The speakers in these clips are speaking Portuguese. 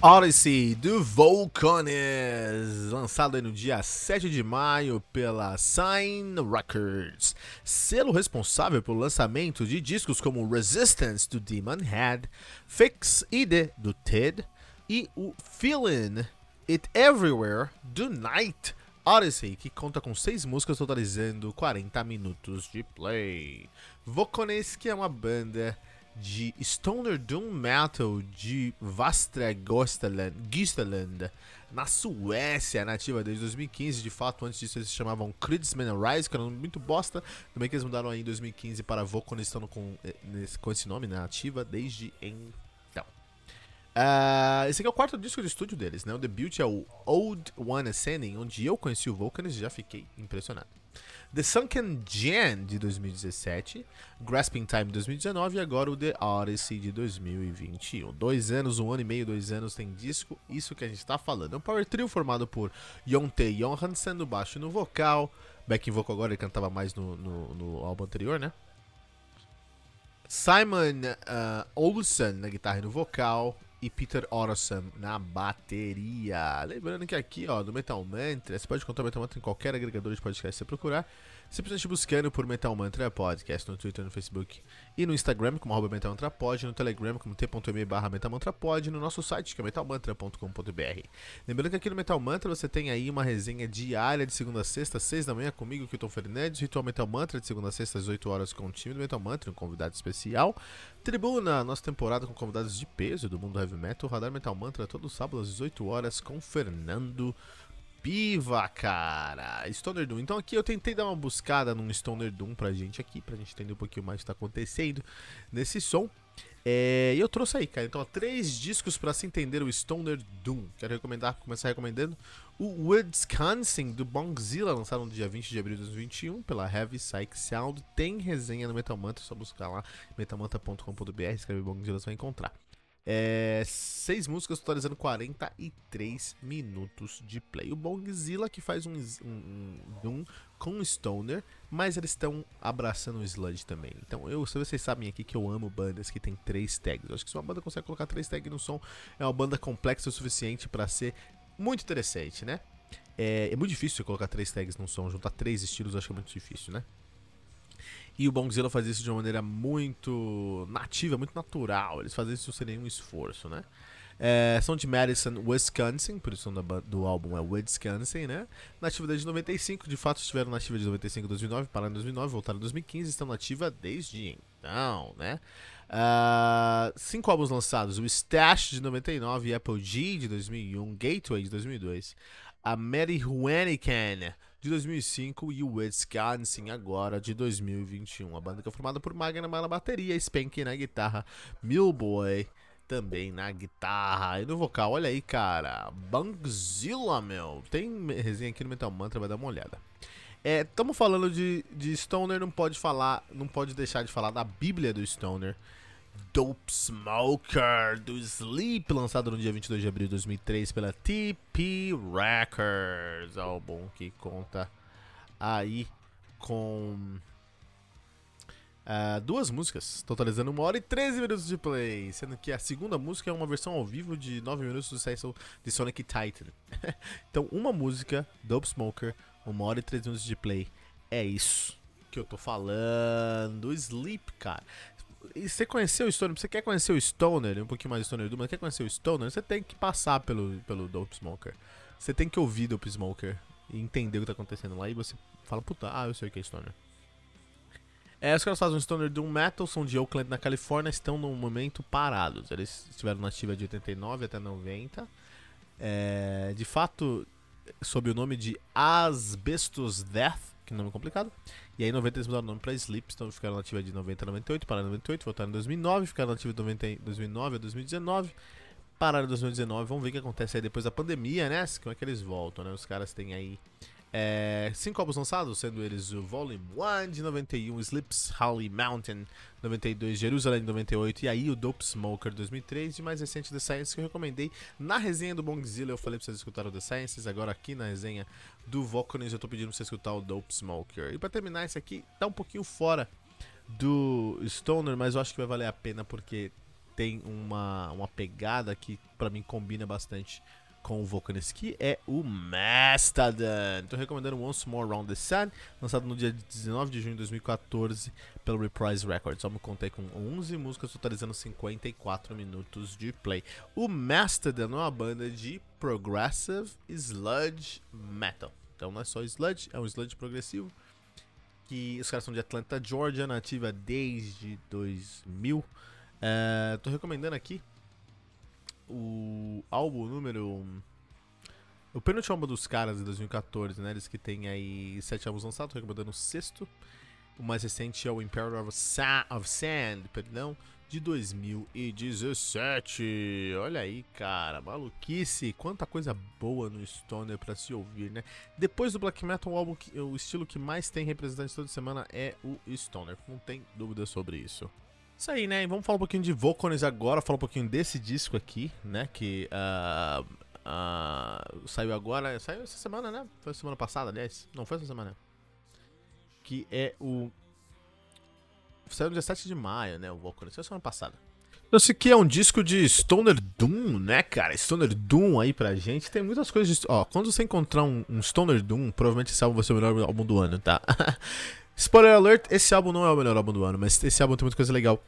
Odyssey do Volcanes, lançado no dia 7 de maio pela Sign Records, selo responsável pelo lançamento de discos como Resistance do Demon Head, Fix ID do Ted e o Feeling It Everywhere do Night. Odyssey, que conta com seis músicas totalizando 40 minutos de play. Volcanes, que é uma banda de Stoner Doom Metal de Vastra Gisteland, na Suécia, nativa desde 2015. De fato, antes disso eles se chamavam Kridsman Rise, que era um nome muito bosta. Também que eles mudaram aí em 2015 para Vocon, estando com, eh, com esse nome, né, ativa desde então. Uh, esse aqui é o quarto disco de estúdio deles, né? O debut é o Old One Ascending, onde eu conheci o Volcanes e já fiquei impressionado. The Sunken Gen de 2017, Grasping Time de 2019 e agora o The Odyssey de 2021. Dois anos, um ano e meio, dois anos tem disco, isso que a gente tá falando. É um power trio formado por Jonte Johansen no baixo e no vocal, backing vocal agora, ele cantava mais no, no, no álbum anterior, né? Simon uh, Olsen na guitarra e no vocal, e Peter Orson na bateria. Lembrando que aqui, ó, no Metal Mantra, você pode encontrar o Metal Mantra em qualquer agregador de podcast que você procurar simplesmente buscando por Metal Mantra Podcast no Twitter, no Facebook e no Instagram, como arroba Metal Mantra Pod, no Telegram, como t.me barra Metal Mantra Pod, no nosso site, que é metalmantra.com.br. Lembrando que aqui no Metal Mantra você tem aí uma resenha diária de segunda a sexta, seis da manhã, comigo, Kilton Fernandes, Ritual Metal Mantra de segunda a sexta, às 8 horas, com o time do Metal Mantra, um convidado especial. Tribuna, nossa temporada com convidados de peso do mundo heavy metal, Radar Metal Mantra, todo sábado às 18 horas, com Fernando Piva, cara. Stoner Doom. Então aqui eu tentei dar uma buscada num Stoner Doom pra gente aqui, pra gente entender um pouquinho mais o que tá acontecendo nesse som. É, e eu trouxe aí, cara. Então, ó, três discos para se entender o Stoner Doom. Quero recomendar, começar recomendando o Wisconsin do Bongzilla, lançado no dia 20 de abril de 2021 pela Heavy Psych Sound. Tem resenha no Metal Mantra, é só buscar lá metalmanta.com.br, escreve Bongzilla, você vai encontrar. É, seis músicas totalizando 43 minutos de play. O Bongzilla que faz um, um, um, com Stoner, mas eles estão abraçando o Sludge também. Então, eu, se vocês sabem aqui que eu amo bandas que tem três tags. Eu acho que se uma banda consegue colocar três tags no som, é uma banda complexa o suficiente para ser muito interessante, né? É, é muito difícil colocar três tags num som, juntar três estilos, acho que é muito difícil, né? E o Bongzilla faz isso de uma maneira muito nativa, muito natural. Eles fazem isso sem nenhum esforço, né? É, são de Madison, Wisconsin, por isso do, do álbum é Wisconsin, né? Nativa desde 95, de fato estiveram nativa de 95 a 2009, pararam em 2009, voltaram em 2015, estão nativa desde então, né? Uh, cinco álbuns lançados: o Stash de 99, Apple G de 2001, Gateway de 2002, a Mary Huanican de 2005 e Wisconsin agora de 2021. A banda que é formada por Magna na bateria, Spank na guitarra, Millboy também na guitarra e no vocal. Olha aí, cara, Bangzilla, meu. Tem resenha aqui no Metal Mantra, vai dar uma olhada. Estamos é, falando de, de Stoner, não pode falar, não pode deixar de falar da Bíblia do Stoner. Dope Smoker do Sleep, lançado no dia 22 de abril de 2003 pela TP Records, álbum que conta aí com uh, duas músicas, totalizando uma hora e 13 minutos de play, sendo que a segunda música é uma versão ao vivo de 9 minutos do sucesso de Sonic Titan. então, uma música, Dope Smoker, uma hora e 13 minutos de play, é isso que eu tô falando. Sleep, cara. E você conheceu o Stoner, você quer conhecer o Stoner, um pouquinho mais do Stoner Doom, mas quer conhecer o Stoner, você tem que passar pelo, pelo Dope Smoker. Você tem que ouvir Dope Smoker e entender o que tá acontecendo lá e você fala, puta, ah, eu sei o que é Stoner. É, os caras fazem Stoner Doom Metal, são de Oakland, na Califórnia, estão no momento parados. Eles estiveram na ativa de 89 até 90. É, de fato, sob o nome de Asbestos Death, que nome complicado. E aí em 90 eles mudaram o nome pra Sleeps, então ficaram na de 90 a 98, pararam em 98, voltaram em 2009, ficaram na de 90, 2009 a 2019, pararam em 2019, vamos ver o que acontece aí depois da pandemia, né? Como é que eles voltam, né? Os caras têm aí é, cinco álbuns lançados, sendo eles o Volume 1 de 91, Slips Holly Mountain 92, Jerusalém 98 e aí o Dope Smoker 2003 e mais recente The Science que eu recomendei na resenha do Bongzilla. Eu falei pra vocês escutarem o The Sciences, agora aqui na resenha do Vocalins eu tô pedindo pra você escutar o Dope Smoker. E pra terminar, esse aqui tá um pouquinho fora do Stoner, mas eu acho que vai valer a pena porque tem uma, uma pegada que para mim combina bastante com o Volcanis, que é o Mastodon. Estou recomendando Once More Round the Sun, lançado no dia 19 de junho de 2014 pelo Reprise Records. Só me contei com 11 músicas, totalizando 54 minutos de play. O Mastodon é uma banda de Progressive Sludge Metal. Então não é só sludge, é um sludge progressivo. Que os caras são de Atlanta, Georgia, nativa desde 2000. Estou recomendando aqui o álbum número. O penúltimo álbum dos caras de 2014, né? Eles que tem aí sete álbuns lançados, recomendando o sexto. O mais recente é o Imperial of, Sa of Sand, perdão, de 2017. Olha aí, cara, maluquice. Quanta coisa boa no Stoner para se ouvir, né? Depois do Black Metal, o, álbum que, o estilo que mais tem representantes toda semana é o Stoner. Não tem dúvida sobre isso. Isso aí, né? E vamos falar um pouquinho de Vocalness agora, falar um pouquinho desse disco aqui, né? Que uh, uh, saiu agora, saiu essa semana, né? Foi semana passada, aliás. Não, foi essa semana. Que é o. Saiu no 17 de maio, né? O Vocalness, foi semana passada. Esse aqui é um disco de Stoner Doom, né, cara? Stoner Doom aí pra gente. Tem muitas coisas de. Ó, quando você encontrar um, um Stoner Doom, provavelmente esse álbum vai ser o melhor álbum do ano, tá? Spoiler alert, esse álbum não é o melhor álbum do ano, mas esse álbum tem muita coisa legal.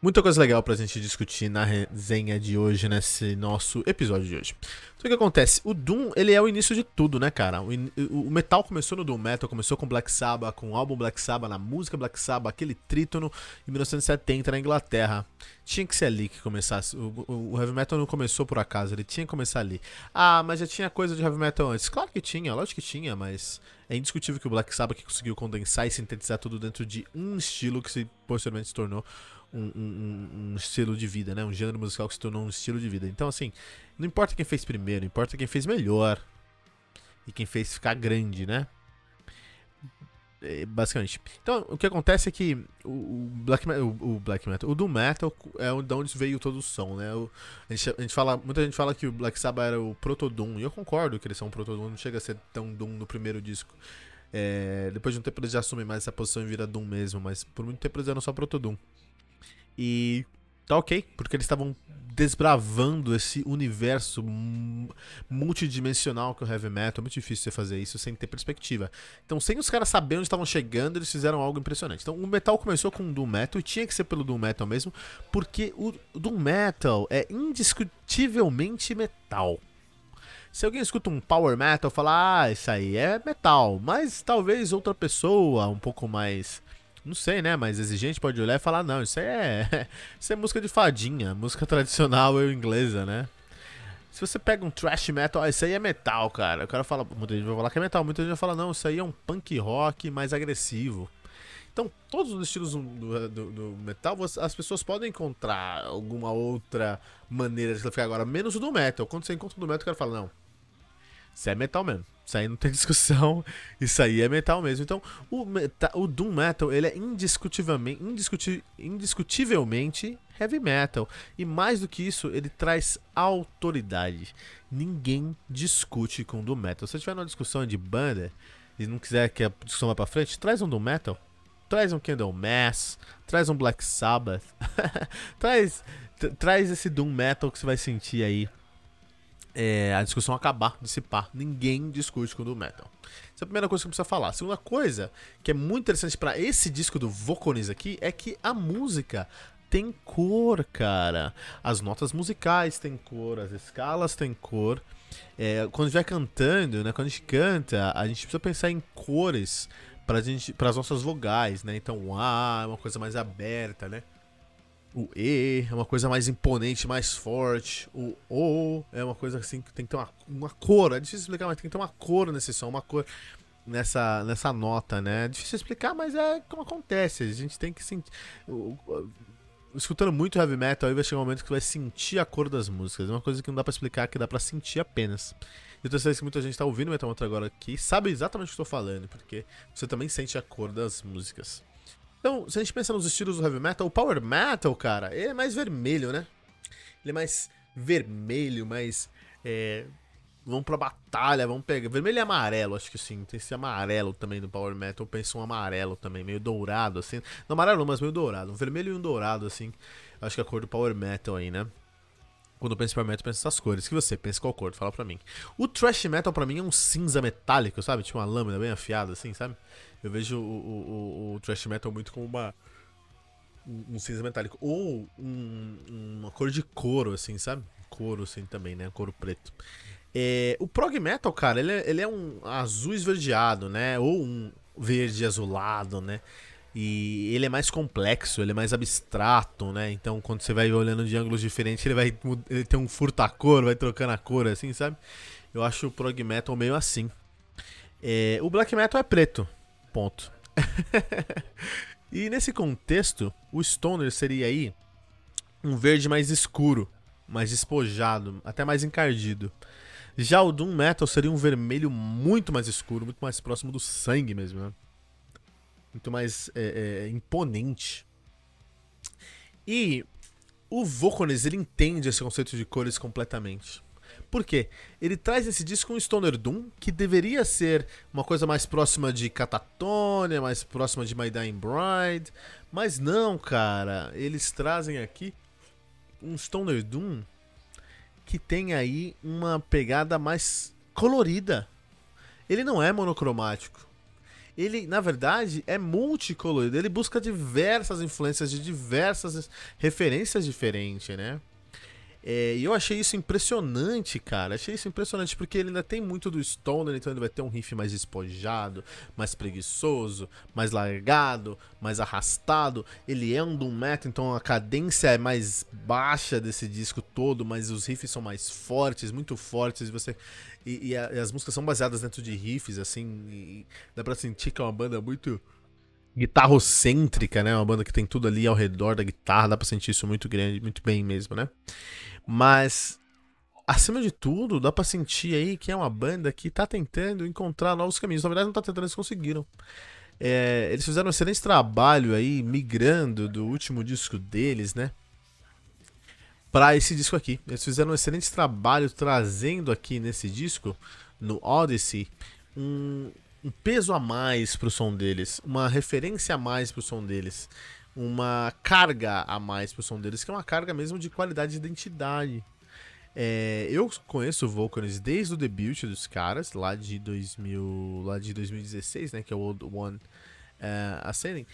Muita coisa legal pra gente discutir na resenha de hoje, nesse nosso episódio de hoje. Então o que acontece? O Doom, ele é o início de tudo, né, cara? O, o, metal começou no Doom Metal, começou com Black Sabbath, com o álbum Black Sabbath, na música Black Sabbath, aquele trítono em 1970 na Inglaterra. Tinha que ser ali que começasse. O, o, o, Heavy Metal não começou por acaso, ele tinha que começar ali. Ah, mas já tinha coisa de Heavy Metal antes. Claro que tinha, lógico que tinha, mas é indiscutível que o Black Sabbath conseguiu condensar e sintetizar tudo dentro de um estilo que se posteriormente se tornou um, um, um, estilo de vida, né? Um gênero musical que se tornou um estilo de vida. Então, assim, não importa quem fez primeiro, importa quem fez melhor. E quem fez ficar grande, né? É, basicamente. Então, o que acontece é que o, Black, o, o Black Metal, o Doom Metal é de onde veio todo o som, né? O, a, gente, a gente fala, muita gente fala que o Black Sabbath era o Proto Doom, e eu concordo que eles são um Proto Doom, não chega a ser tão Doom no primeiro disco. É, depois de um tempo eles já assumem mais essa posição e vira Doom mesmo, mas por muito tempo eles eram só Proto Doom. E tá ok, porque eles estavam desbravando esse universo multidimensional que é o heavy metal. É muito difícil você fazer isso sem ter perspectiva. Então, sem os caras saberem onde estavam chegando, eles fizeram algo impressionante. Então, o metal começou com o Doom Metal e tinha que ser pelo Doom Metal mesmo, porque o Doom Metal é indiscutivelmente metal. Se alguém escuta um power metal, fala, ah, isso aí é metal, mas talvez outra pessoa um pouco mais não sei, né? Mas exigente pode olhar e falar, não, isso é. Isso é música de fadinha, música tradicional inglesa, né? Se você pega um thrash metal, ah, isso aí é metal, cara. O cara fala, muita gente vai falar que é metal, muita gente vai falar, não, isso aí é um punk rock mais agressivo. Então, todos os estilos do, do, do metal, as pessoas podem encontrar alguma outra maneira de ficar agora, menos o do metal. Quando você encontra o do metal, o cara fala, não, isso é metal mesmo. Isso aí não tem discussão. Isso aí é metal mesmo. Então, o, o Doom Metal, ele é indiscutivelmente, indiscuti, indiscutivelmente heavy metal. E mais do que isso, ele traz autoridade. Ninguém discute com o Doom Metal. Se você tiver uma discussão de banda e não quiser que a discussão vá pra frente, traz um Doom Metal. Traz um Candlemass, traz um Black Sabbath, traz, traz esse Doom Metal que você vai sentir aí é, a discussão acabar, dissipar. Ninguém discute com o do metal. Essa é a primeira coisa que precisa falar. A segunda coisa que é muito interessante para esse disco do Vocalnis aqui é que a música tem cor, cara. As notas musicais têm cor, as escalas têm cor. É, quando a gente vai cantando, né, quando a gente canta, a gente precisa pensar em cores para as nossas vogais, né? Então, o A é uma coisa mais aberta, né? O E é uma coisa mais imponente, mais forte. O O é uma coisa assim que tem que ter uma, uma cor. É difícil explicar, mas tem que ter uma cor nesse som, uma cor nessa, nessa nota, né? É difícil explicar, mas é como acontece. A gente tem que sentir. Escutando muito heavy metal, aí vai chegar um momento que vai sentir a cor das músicas. É uma coisa que não dá pra explicar, que dá pra sentir apenas. Eu tenho certeza que muita gente tá ouvindo Metal Mantra agora aqui sabe exatamente o que eu tô falando, porque você também sente a cor das músicas. Então, se a gente pensa nos estilos do heavy metal, o power metal, cara, ele é mais vermelho, né? Ele é mais vermelho, mais. É, vamos pra batalha, vamos pegar. Vermelho e amarelo, acho que sim. Tem esse amarelo também do Power Metal. Eu penso um amarelo também, meio dourado, assim. Não amarelo, mas meio dourado. Um vermelho e um dourado, assim. Acho que é a cor do Power Metal aí, né? Quando eu penso em Power Metal, eu penso essas cores. que você pensa qual cor? Fala pra mim. O Thrash Metal pra mim é um cinza metálico, sabe? Tipo uma lâmina bem afiada, assim, sabe? Eu vejo o, o, o, o Thrash Metal muito como uma um cinza metálico. Ou um, uma cor de couro, assim, sabe? Couro, assim, também, né? Couro preto. É, o prog metal, cara, ele é, ele é um azul esverdeado, né? Ou um verde azulado, né? E ele é mais complexo, ele é mais abstrato, né? Então, quando você vai olhando de ângulos diferentes, ele vai ele tem um furta-cor, vai trocando a cor, assim, sabe? Eu acho o prog metal meio assim. É, o black metal é preto, ponto. e nesse contexto, o stoner seria aí um verde mais escuro, mais despojado, até mais encardido. Já o Doom Metal seria um vermelho muito mais escuro, muito mais próximo do sangue mesmo, né? Muito mais é, é, imponente. E o Vocones, ele entende esse conceito de cores completamente. Por quê? Ele traz esse disco um Stoner Doom, que deveria ser uma coisa mais próxima de Catatonia, mais próxima de My Dying Bride, mas não, cara. Eles trazem aqui um Stoner Doom que tem aí uma pegada mais colorida. Ele não é monocromático. Ele, na verdade, é multicolorido. Ele busca diversas influências de diversas referências diferentes, né? É, e eu achei isso impressionante, cara. Achei isso impressionante porque ele ainda tem muito do Stoner, então ele vai ter um riff mais despojado, mais preguiçoso, mais largado, mais arrastado. Ele é um Doom Metal, então a cadência é mais baixa desse disco todo, mas os riffs são mais fortes, muito fortes. Você e, e, a, e as músicas são baseadas dentro de riffs, assim. dá pra sentir que é uma banda muito guitarrocêntrica, né? Uma banda que tem tudo ali ao redor da guitarra, dá pra sentir isso muito grande, muito bem mesmo, né? Mas, acima de tudo, dá pra sentir aí que é uma banda que tá tentando encontrar novos caminhos. Na verdade, não tá tentando, eles conseguiram. É, eles fizeram um excelente trabalho aí, migrando do último disco deles, né? Pra esse disco aqui. Eles fizeram um excelente trabalho trazendo aqui nesse disco, no Odyssey, um, um peso a mais pro som deles, uma referência a mais pro som deles uma carga a mais pro som deles, que é uma carga mesmo de qualidade de identidade. É, eu conheço o Vulcans desde o debut dos caras, lá de 2000, lá de 2016, né, que é o Old One é, Ascending.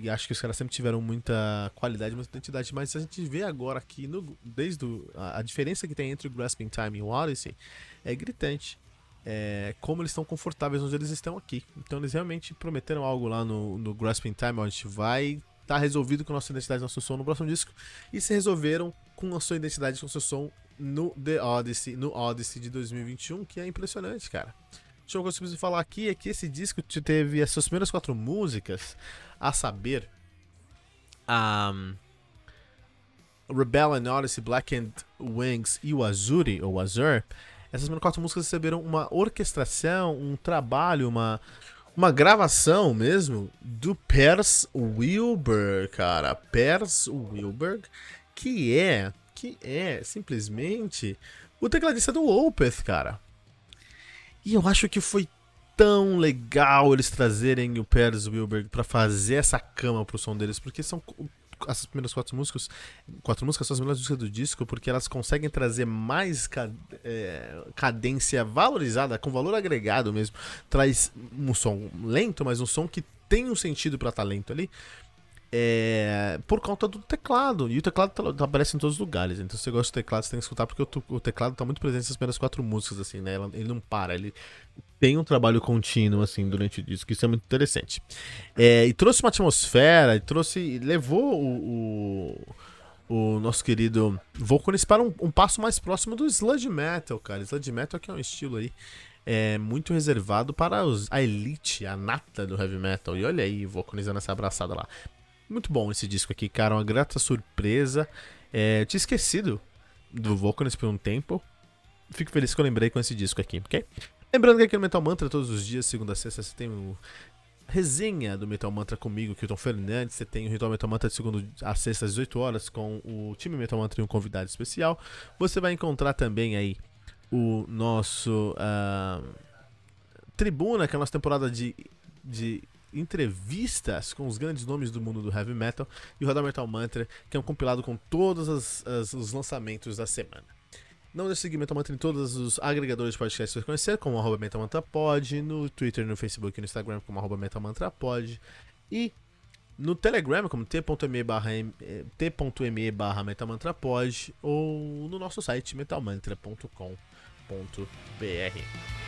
E acho que os caras sempre tiveram muita qualidade, muita identidade, mas a gente vê agora aqui, no, desde o, a, a, diferença que tem entre o Grasping Time e o Odyssey é gritante é, como eles estão confortáveis onde eles estão aqui. Então eles realmente prometeram algo lá no, no Grasping Time, onde a gente vai tá resolvido com a nossa identidade, nosso som no próximo disco. E se resolveram com a sua identidade, com o seu som no The Odyssey, no Odyssey de 2021, que é impressionante, cara. Deixa eu preciso falar aqui é que esse disco teve as suas primeiras quatro músicas, a saber, um, Rebel and Odyssey, Black and Wings e o Azuri, ou Azure, essas quatro músicas receberam uma orquestração, um trabalho, uma, uma gravação mesmo do Pers Wilberg, cara. Pers Wilberg, que é, que é simplesmente o tecladista do Opeth, cara. E eu acho que foi tão legal eles trazerem o Pers Wilberg para fazer essa cama pro som deles, porque são essas primeiras quatro músicas, quatro músicas são as melhores músicas do disco porque elas conseguem trazer mais é, cadência valorizada, com valor agregado mesmo. Traz um som lento, mas um som que tem um sentido para talento ali. É, por conta do teclado. E o teclado tá, tá, aparece em todos os lugares. Então, se você gosta do teclado, você tem que escutar, porque o, o teclado tá muito presente nessas primeiras quatro músicas, assim, né? Ele não para, ele tem um trabalho contínuo, assim, durante o disco. Isso é muito interessante. É, e trouxe uma atmosfera, e trouxe. levou o, o, o nosso querido Volconis para um, um, passo mais próximo do sludge metal, cara. Sludge metal que é um estilo aí é muito reservado para os, a elite, a nata do heavy metal. E olha aí, vocalizando essa abraçada lá. Muito bom esse disco aqui, cara, uma grata surpresa. É, tinha esquecido do Vocalist por um tempo. Fico feliz que eu lembrei com esse disco aqui, ok? Lembrando que aqui no Metal Mantra, todos os dias, segunda a sexta, você tem o resenha do Metal Mantra comigo, Kilton Fernandes. Você tem o Ritual Metal Mantra de segunda a sexta às 18 horas com o time Metal Mantra e um convidado especial. Você vai encontrar também aí o nosso uh, Tribuna, que é a nossa temporada de, de entrevistas com os grandes nomes do mundo do heavy metal e o Radar Metal Mantra, que é um compilado com todos as, as, os lançamentos da semana. Não deixe de seguir Metal Mantra em todos os agregadores de podcast que você conhecer, como arroba MetalMantraPod, no Twitter, no Facebook e no Instagram, como arroba MetalMantraPod, e no Telegram, como t.me barra, t.me barra MetalMantraPod, ou no nosso site metalmantra.com.br.